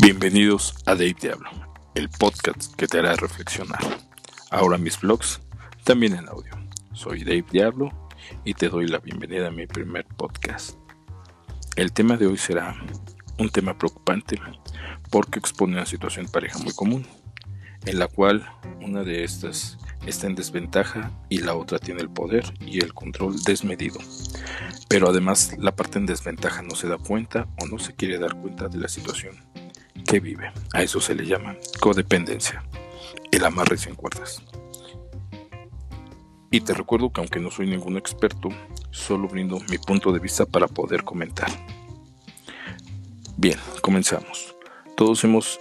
Bienvenidos a Dave Diablo, el podcast que te hará reflexionar. Ahora mis vlogs también en audio. Soy Dave Diablo y te doy la bienvenida a mi primer podcast. El tema de hoy será un tema preocupante porque expone una situación pareja muy común, en la cual una de estas está en desventaja y la otra tiene el poder y el control desmedido. Pero además la parte en desventaja no se da cuenta o no se quiere dar cuenta de la situación que vive. A eso se le llama codependencia, el amarre sin cuerdas. Y te recuerdo que aunque no soy ningún experto, solo brindo mi punto de vista para poder comentar. Bien, comenzamos. Todos hemos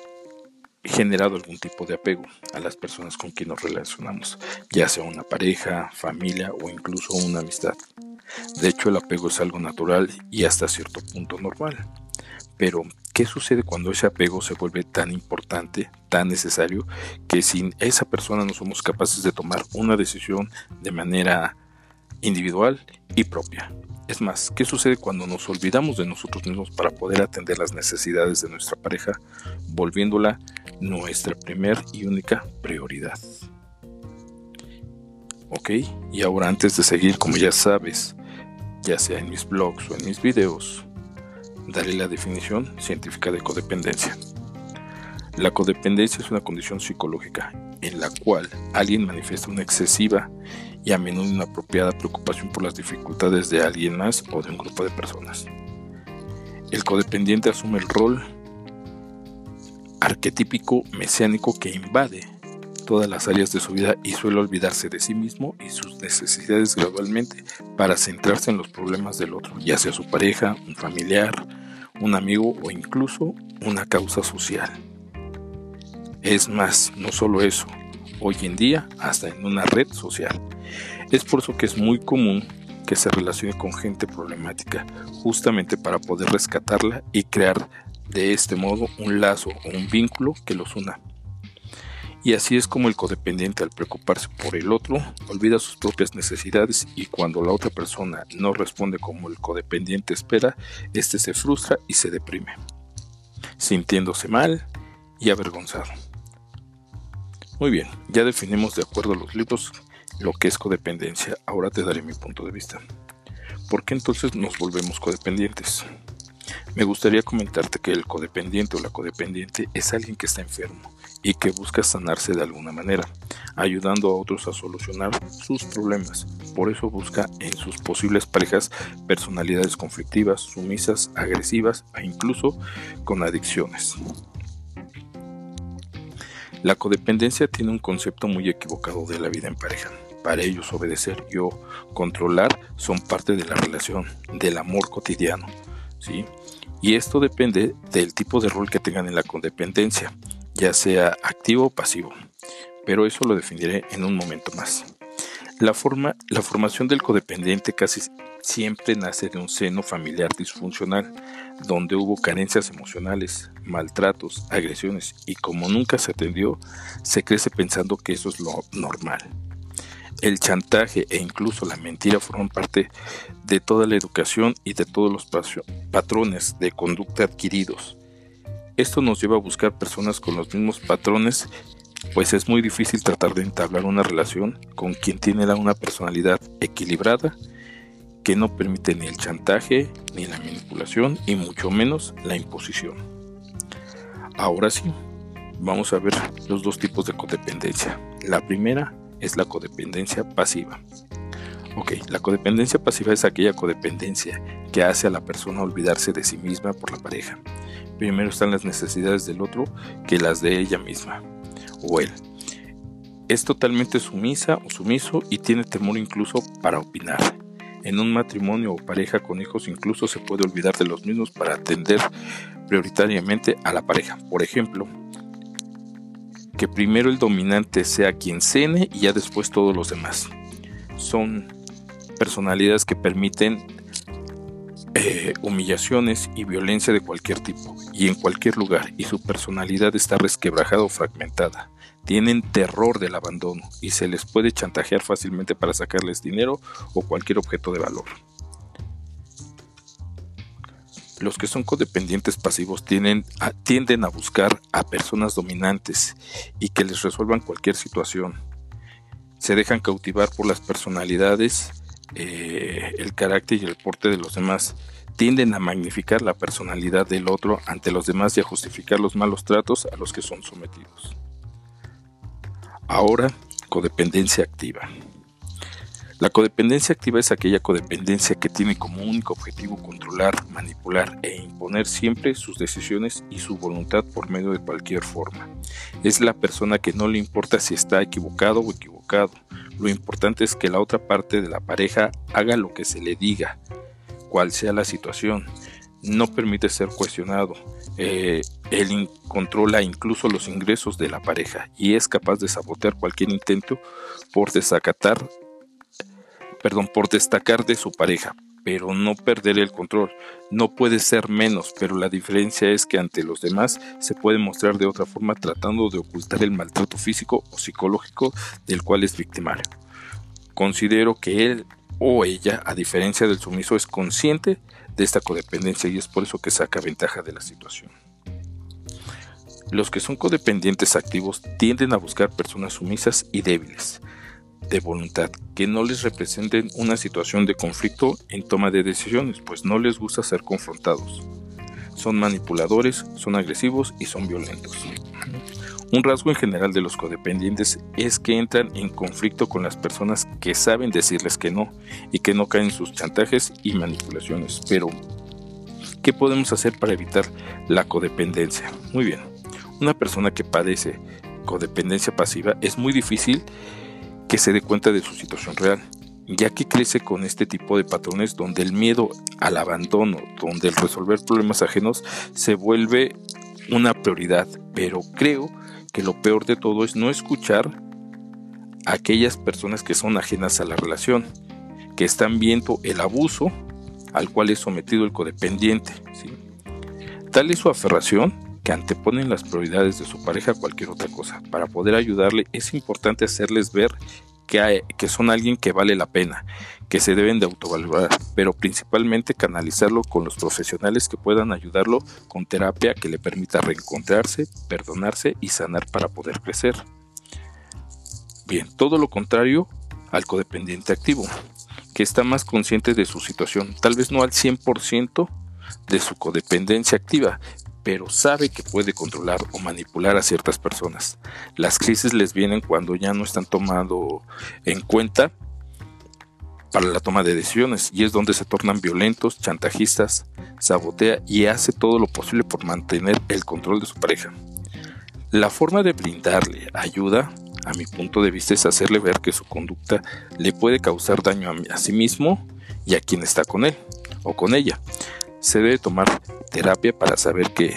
generado algún tipo de apego a las personas con quien nos relacionamos, ya sea una pareja, familia o incluso una amistad. De hecho, el apego es algo natural y hasta cierto punto normal. Pero, ¿qué sucede cuando ese apego se vuelve tan importante, tan necesario, que sin esa persona no somos capaces de tomar una decisión de manera individual y propia? Es más, ¿qué sucede cuando nos olvidamos de nosotros mismos para poder atender las necesidades de nuestra pareja, volviéndola nuestra primer y única prioridad? Ok, y ahora antes de seguir, como ya sabes, ya sea en mis blogs o en mis videos, daré la definición científica de codependencia. La codependencia es una condición psicológica en la cual alguien manifiesta una excesiva y a menudo inapropiada preocupación por las dificultades de alguien más o de un grupo de personas. El codependiente asume el rol arquetípico mesiánico que invade todas las áreas de su vida y suele olvidarse de sí mismo y sus necesidades gradualmente para centrarse en los problemas del otro, ya sea su pareja, un familiar, un amigo o incluso una causa social. Es más, no solo eso, hoy en día hasta en una red social. Es por eso que es muy común que se relacione con gente problemática, justamente para poder rescatarla y crear de este modo un lazo o un vínculo que los una. Y así es como el codependiente al preocuparse por el otro olvida sus propias necesidades y cuando la otra persona no responde como el codependiente espera, éste se frustra y se deprime, sintiéndose mal y avergonzado. Muy bien, ya definimos de acuerdo a los libros lo que es codependencia. Ahora te daré mi punto de vista. ¿Por qué entonces nos volvemos codependientes? Me gustaría comentarte que el codependiente o la codependiente es alguien que está enfermo y que busca sanarse de alguna manera, ayudando a otros a solucionar sus problemas. Por eso busca en sus posibles parejas personalidades conflictivas, sumisas, agresivas e incluso con adicciones. La codependencia tiene un concepto muy equivocado de la vida en pareja. Para ellos obedecer y o controlar son parte de la relación, del amor cotidiano, ¿sí? Y esto depende del tipo de rol que tengan en la codependencia, ya sea activo o pasivo. Pero eso lo definiré en un momento más. La, forma, la formación del codependiente casi siempre nace de un seno familiar disfuncional, donde hubo carencias emocionales, maltratos, agresiones y como nunca se atendió, se crece pensando que eso es lo normal. El chantaje e incluso la mentira forman parte de toda la educación y de todos los patrones de conducta adquiridos. Esto nos lleva a buscar personas con los mismos patrones, pues es muy difícil tratar de entablar una relación con quien tiene una personalidad equilibrada que no permite ni el chantaje, ni la manipulación y mucho menos la imposición. Ahora sí, vamos a ver los dos tipos de codependencia. La primera es la codependencia pasiva. Ok, la codependencia pasiva es aquella codependencia que hace a la persona olvidarse de sí misma por la pareja. Primero están las necesidades del otro que las de ella misma o él. Es totalmente sumisa o sumiso y tiene temor incluso para opinar. En un matrimonio o pareja con hijos incluso se puede olvidar de los mismos para atender prioritariamente a la pareja. Por ejemplo, que primero el dominante sea quien cene y ya después todos los demás. Son personalidades que permiten eh, humillaciones y violencia de cualquier tipo y en cualquier lugar y su personalidad está resquebrajada o fragmentada tienen terror del abandono y se les puede chantajear fácilmente para sacarles dinero o cualquier objeto de valor. Los que son codependientes pasivos tienden a, tienden a buscar a personas dominantes y que les resuelvan cualquier situación. Se dejan cautivar por las personalidades, eh, el carácter y el porte de los demás. Tienden a magnificar la personalidad del otro ante los demás y a justificar los malos tratos a los que son sometidos. Ahora, codependencia activa. La codependencia activa es aquella codependencia que tiene como único objetivo controlar, manipular e imponer siempre sus decisiones y su voluntad por medio de cualquier forma. Es la persona que no le importa si está equivocado o equivocado. Lo importante es que la otra parte de la pareja haga lo que se le diga, cual sea la situación. No permite ser cuestionado. Eh, él controla incluso los ingresos de la pareja y es capaz de sabotear cualquier intento por desacatar perdón, por destacar de su pareja, pero no perder el control. No puede ser menos, pero la diferencia es que ante los demás se puede mostrar de otra forma tratando de ocultar el maltrato físico o psicológico del cual es victimario. Considero que él o ella, a diferencia del sumiso, es consciente de esta codependencia y es por eso que saca ventaja de la situación. Los que son codependientes activos tienden a buscar personas sumisas y débiles, de voluntad, que no les representen una situación de conflicto en toma de decisiones, pues no les gusta ser confrontados. Son manipuladores, son agresivos y son violentos. Un rasgo en general de los codependientes es que entran en conflicto con las personas que saben decirles que no y que no caen en sus chantajes y manipulaciones. Pero, ¿qué podemos hacer para evitar la codependencia? Muy bien, una persona que padece codependencia pasiva es muy difícil que se dé cuenta de su situación real, ya que crece con este tipo de patrones donde el miedo al abandono, donde el resolver problemas ajenos se vuelve una prioridad, pero creo que lo peor de todo es no escuchar a aquellas personas que son ajenas a la relación, que están viendo el abuso al cual es sometido el codependiente. Tal es su aferración anteponen las prioridades de su pareja a cualquier otra cosa. Para poder ayudarle es importante hacerles ver que, que son alguien que vale la pena, que se deben de autovalorar, pero principalmente canalizarlo con los profesionales que puedan ayudarlo con terapia que le permita reencontrarse, perdonarse y sanar para poder crecer. Bien, todo lo contrario al codependiente activo, que está más consciente de su situación, tal vez no al 100% de su codependencia activa, pero sabe que puede controlar o manipular a ciertas personas. Las crisis les vienen cuando ya no están tomando en cuenta para la toma de decisiones y es donde se tornan violentos, chantajistas, sabotea y hace todo lo posible por mantener el control de su pareja. La forma de brindarle ayuda, a mi punto de vista, es hacerle ver que su conducta le puede causar daño a, sí mismo y a quien está con él o con ella. Se debe tomar terapia para saber que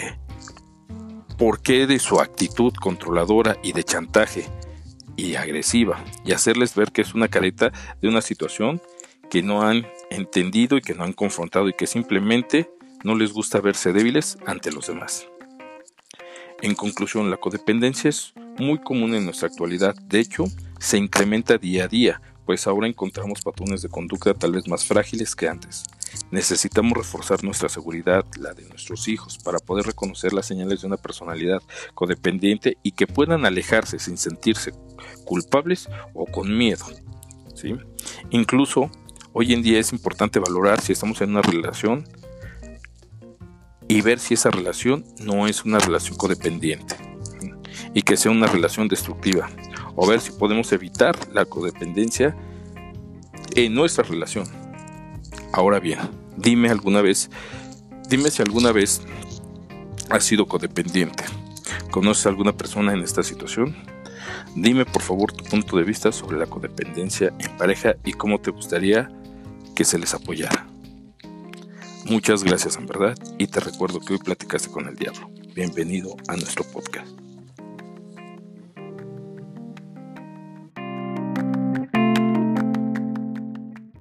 por qué de su actitud controladora y de chantaje y agresiva y hacerles ver que es una careta de una situación que no han entendido y que no han confrontado y que simplemente no les gusta verse débiles ante los demás. En conclusión, la codependencia es muy común en nuestra actualidad, de hecho, se incrementa día a día, pues ahora encontramos patrones de conducta tal vez más frágiles que antes. Necesitamos reforzar nuestra seguridad, la de nuestros hijos, para poder reconocer las señales de una personalidad codependiente y que puedan alejarse sin sentirse culpables o con miedo. ¿sí? Incluso hoy en día es importante valorar si estamos en una relación y ver si esa relación no es una relación codependiente y que sea una relación destructiva o ver si podemos evitar la codependencia en nuestra relación. Ahora bien, dime alguna vez, dime si alguna vez has sido codependiente. ¿Conoces a alguna persona en esta situación? Dime por favor tu punto de vista sobre la codependencia en pareja y cómo te gustaría que se les apoyara. Muchas gracias en verdad y te recuerdo que hoy platicaste con el diablo. Bienvenido a nuestro podcast.